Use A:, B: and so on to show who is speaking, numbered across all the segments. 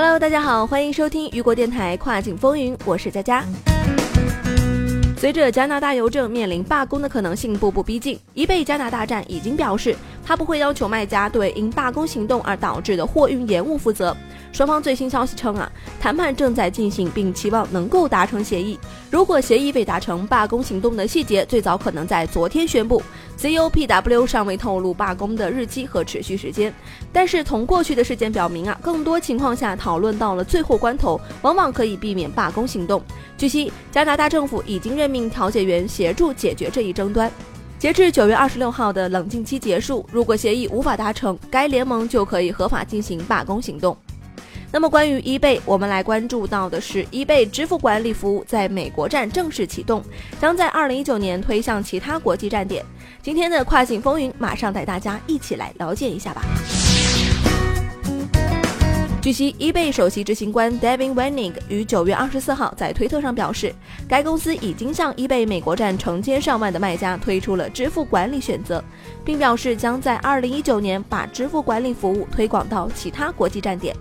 A: Hello，大家好，欢迎收听雨果电台跨境风云，我是佳佳。随着加拿大邮政面临罢工的可能性步步逼近，一贝加拿大站已经表示，他不会要求卖家对因罢工行动而导致的货运延误负责。双方最新消息称啊，谈判正在进行，并期望能够达成协议。如果协议未达成，罢工行动的细节最早可能在昨天宣布。COPW 尚未透露罢工的日期和持续时间，但是从过去的事件表明啊，更多情况下讨论到了最后关头，往往可以避免罢工行动。据悉，加拿大政府已经任命调解员协助解决这一争端。截至九月二十六号的冷静期结束，如果协议无法达成，该联盟就可以合法进行罢工行动。那么关于 eBay，我们来关注到的是 eBay 支付管理服务在美国站正式启动，将在二零一九年推向其他国际站点。今天的跨境风云，马上带大家一起来了解一下吧。据悉，eBay 首席执行官 Devin Wenig 于九月二十四号在推特上表示，该公司已经向 eBay 美国站成千上万的卖家推出了支付管理选择，并表示将在二零一九年把支付管理服务推广到其他国际站点。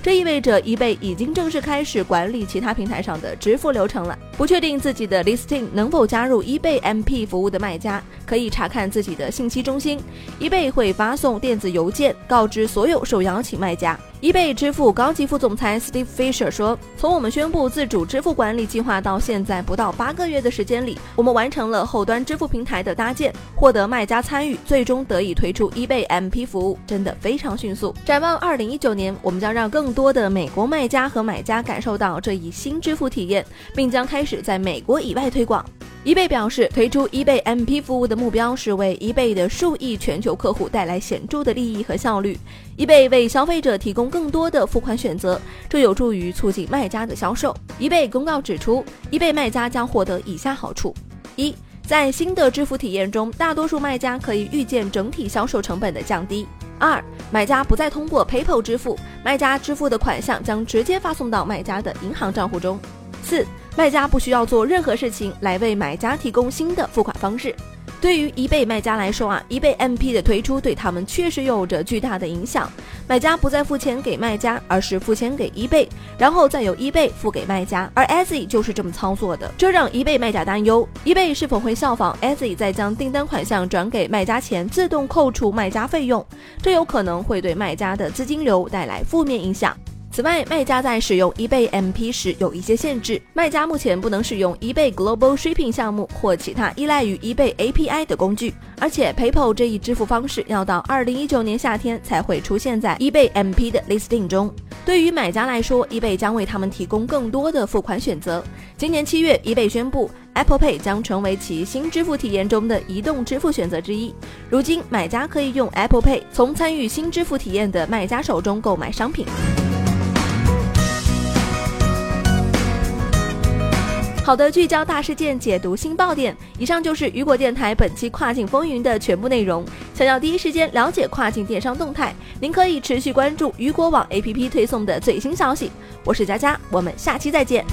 A: 这意味着 eBay 已经正式开始管理其他平台上的支付流程了。不确定自己的 listing 能否加入 eBay MP 服务的卖家，可以查看自己的信息中心。eBay 会发送电子邮件告知所有受邀请卖家。eBay 支付高级副总裁 Steve Fisher 说：“从我们宣布自主支付管理计划到现在不到八个月的时间里，我们完成了后端支付平台的搭建，获得卖家参与，最终得以推出 eBay MP 服务，真的非常迅速。展望二零一九年，我们将让更多的美国卖家和买家感受到这一新支付体验，并将开始在美国以外推广。”eBay 表示，推出 eBay MP 服务的目标是为 eBay 的数亿全球客户带来显著的利益和效率。eBay 为消费者提供更多的付款选择，这有助于促进卖家的销售。eBay 公告指出，eBay 卖家将获得以下好处：一，在新的支付体验中，大多数卖家可以预见整体销售成本的降低；二，买家不再通过 PayPal 支付，卖家支付的款项将直接发送到卖家的银行账户中；四。卖家不需要做任何事情来为买家提供新的付款方式。对于 eBay 卖家来说啊，eBay MP 的推出对他们确实有着巨大的影响。买家不再付钱给卖家，而是付钱给 eBay，然后再由 eBay 付给卖家。而 e z y 就是这么操作的，这让 eBay 卖家担忧：eBay 是否会效仿 e z y 在将订单款项转给卖家前自动扣除卖家费用？这有可能会对卖家的资金流带来负面影响。此外，卖家在使用 eBay MP 时有一些限制。卖家目前不能使用 eBay Global Shipping 项目或其他依赖于 eBay API 的工具，而且 PayPal 这一支付方式要到2019年夏天才会出现在 eBay MP 的 listing 中。对于买家来说，eBay 将为他们提供更多的付款选择。今年七月，eBay 宣布 Apple Pay 将成为其新支付体验中的移动支付选择之一。如今，买家可以用 Apple Pay 从参与新支付体验的卖家手中购买商品。好的，聚焦大事件，解读新爆点。以上就是雨果电台本期跨境风云的全部内容。想要第一时间了解跨境电商动态，您可以持续关注雨果网 APP 推送的最新消息。我是佳佳，我们下期再见。